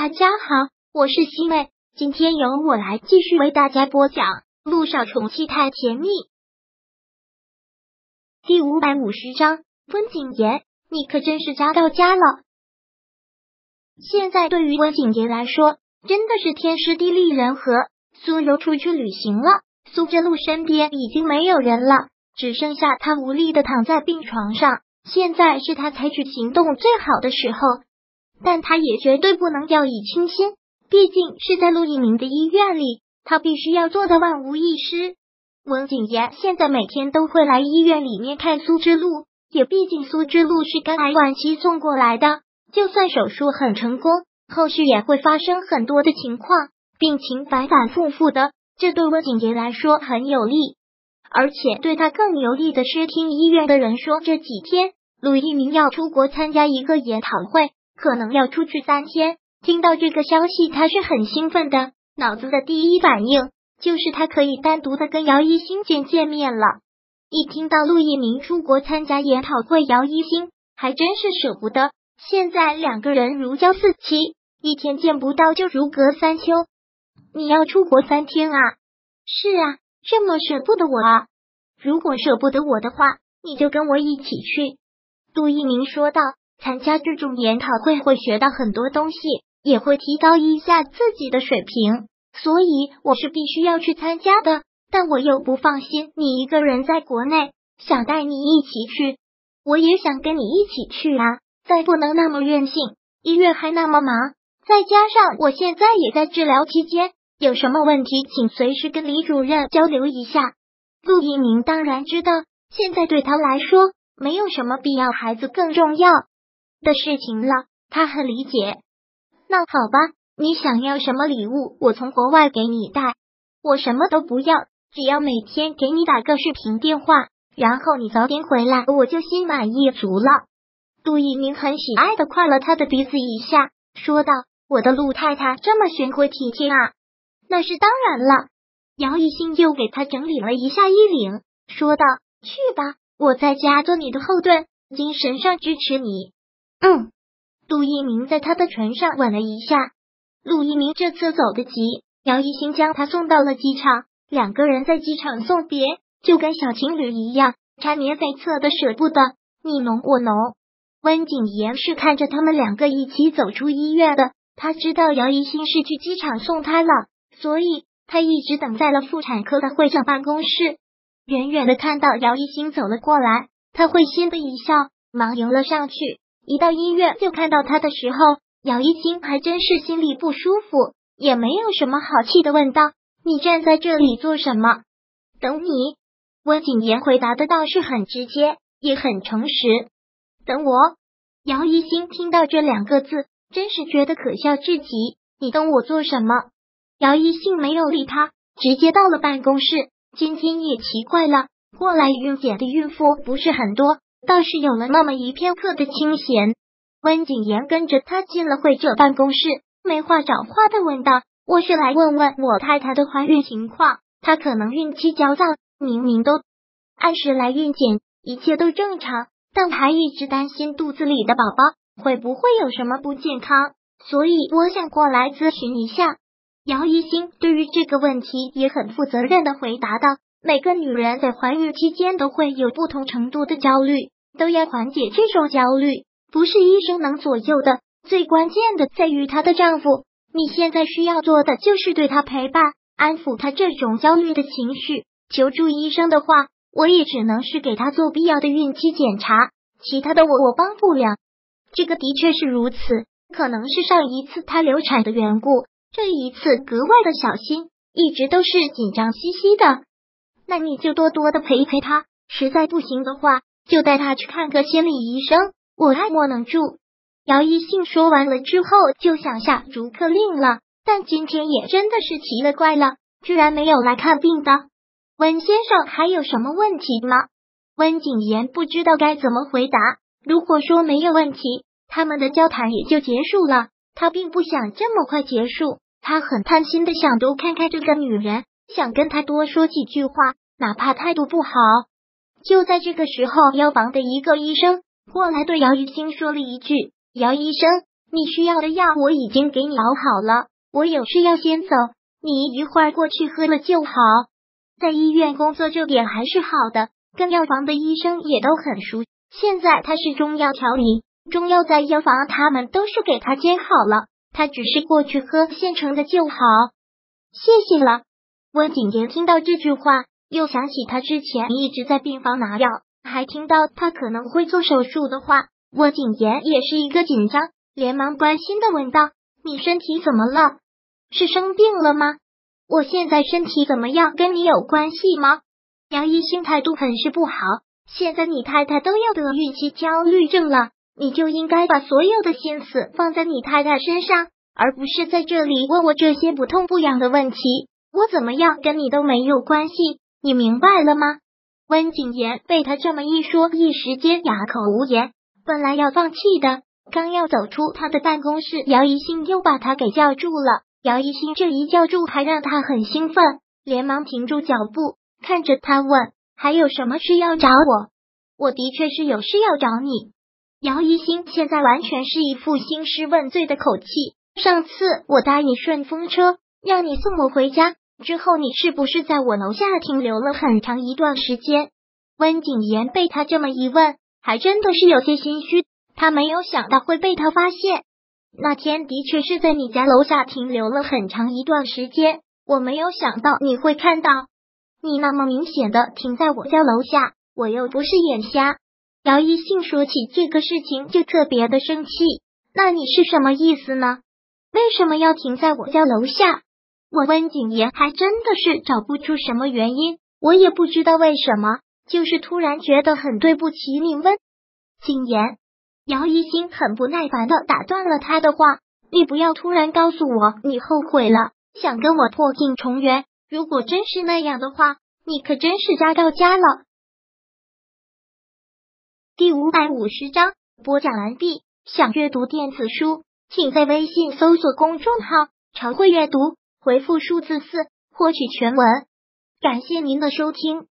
大家好，我是西妹，今天由我来继续为大家播讲《路上宠妻太甜蜜》第五百五十章。温景言，你可真是渣到家了。现在对于温景言来说，真的是天时地利人和。苏柔出去旅行了，苏振路身边已经没有人了，只剩下他无力的躺在病床上。现在是他采取行动最好的时候。但他也绝对不能掉以轻心，毕竟是在陆一鸣的医院里，他必须要做的万无一失。温景言现在每天都会来医院里面看苏之路，也毕竟苏之路是肝癌晚期送过来的，就算手术很成功，后续也会发生很多的情况，病情反反复复的，这对温景言来说很有利。而且对他更有利的是，听医院的人说，这几天陆一鸣要出国参加一个研讨会。可能要出去三天。听到这个消息，他是很兴奋的，脑子的第一反应就是他可以单独的跟姚一星见见面了。一听到陆一鸣出国参加研讨会，姚一星还真是舍不得。现在两个人如胶似漆，一天见不到就如隔三秋。你要出国三天啊？是啊，这么舍不得我啊？如果舍不得我的话，你就跟我一起去。陆一鸣说道。参加这种研讨会会学到很多东西，也会提高一下自己的水平，所以我是必须要去参加的。但我又不放心你一个人在国内，想带你一起去。我也想跟你一起去啊，再不能那么任性。医院还那么忙，再加上我现在也在治疗期间，有什么问题请随时跟李主任交流一下。陆一鸣当然知道，现在对他来说没有什么必要，孩子更重要。的事情了，他很理解。那好吧，你想要什么礼物，我从国外给你带。我什么都不要，只要每天给你打个视频电话，然后你早点回来，我就心满意足了。杜一鸣很喜爱的夸了他的鼻子一下，说道：“我的陆太太这么贤惠体贴啊！”那是当然了。姚一新又给他整理了一下衣领，说道：“去吧，我在家做你的后盾，精神上支持你。”嗯，陆一鸣在他的唇上吻了一下。陆一鸣这次走得急，姚一新将他送到了机场。两个人在机场送别，就跟小情侣一样，缠绵悱恻的舍不得你侬我侬。温景言是看着他们两个一起走出医院的，他知道姚一新是去机场送他了，所以他一直等在了妇产科的会长办公室。远远的看到姚一新走了过来，他会心的一笑，忙迎了上去。一到医院就看到他的时候，姚一星还真是心里不舒服，也没有什么好气的问道：“你站在这里做什么？”“等你。”温景言回答的倒是很直接，也很诚实。“等我。”姚一星听到这两个字，真是觉得可笑至极。“你等我做什么？”姚一星没有理他，直接到了办公室。今天也奇怪了，过来孕检的孕妇不是很多。倒是有了那么一片刻的清闲。温景言跟着他进了会者办公室，没话找话的问道：“我是来问问我太太的怀孕情况，她可能孕期焦躁，明明都按时来孕检，一切都正常，但还一直担心肚子里的宝宝会不会有什么不健康，所以我想过来咨询一下。”姚一星对于这个问题也很负责任的回答道。每个女人在怀孕期间都会有不同程度的焦虑，都要缓解这种焦虑，不是医生能左右的。最关键的在于她的丈夫，你现在需要做的就是对她陪伴，安抚她这种焦虑的情绪。求助医生的话，我也只能是给她做必要的孕期检查，其他的我我帮不了。这个的确是如此，可能是上一次她流产的缘故，这一次格外的小心，一直都是紧张兮兮的。那你就多多的陪陪她，实在不行的话，就带他去看个心理医生。我爱莫能助。姚一信说完了之后，就想下逐客令了。但今天也真的是奇了怪了，居然没有来看病的温先生，还有什么问题吗？温景言不知道该怎么回答。如果说没有问题，他们的交谈也就结束了。他并不想这么快结束，他很贪心的想多看看这个女人。想跟她多说几句话，哪怕态度不好。就在这个时候，药房的一个医生过来对姚玉星说了一句：“姚医生，你需要的药我已经给你熬好了，我有事要先走，你一会儿过去喝了就好。在医院工作这点还是好的，跟药房的医生也都很熟。现在他是中药调理，中药在药房他们都是给他煎好了，他只是过去喝现成的就好。谢谢了。温景言听到这句话，又想起他之前一直在病房拿药，还听到他可能会做手术的话，我景言也是一个紧张，连忙关心的问道：“你身体怎么了？是生病了吗？我现在身体怎么样，跟你有关系吗？”杨一兴态度很是不好。现在你太太都要得孕期焦虑症了，你就应该把所有的心思放在你太太身上，而不是在这里问我这些不痛不痒的问题。我怎么样跟你都没有关系，你明白了吗？温景言被他这么一说，一时间哑口无言。本来要放弃的，刚要走出他的办公室，姚一兴又把他给叫住了。姚一兴这一叫住，还让他很兴奋，连忙停住脚步，看着他问。还有什么事要找我？我的确是有事要找你。姚一星现在完全是一副兴师问罪的口气。上次我搭你顺风车，让你送我回家之后，你是不是在我楼下停留了很长一段时间？温景言被他这么一问，还真的是有些心虚。他没有想到会被他发现。那天的确是在你家楼下停留了很长一段时间，我没有想到你会看到。你那么明显的停在我家楼下，我又不是眼瞎。姚一信说起这个事情就特别的生气。那你是什么意思呢？为什么要停在我家楼下？我温景言还真的是找不出什么原因，我也不知道为什么，就是突然觉得很对不起你温景言。姚一新很不耐烦的打断了他的话：“你不要突然告诉我你后悔了，想跟我破镜重圆。”如果真是那样的话，你可真是家到家了。第五百五十章播讲完毕。想阅读电子书，请在微信搜索公众号“常会阅读”，回复数字四获取全文。感谢您的收听。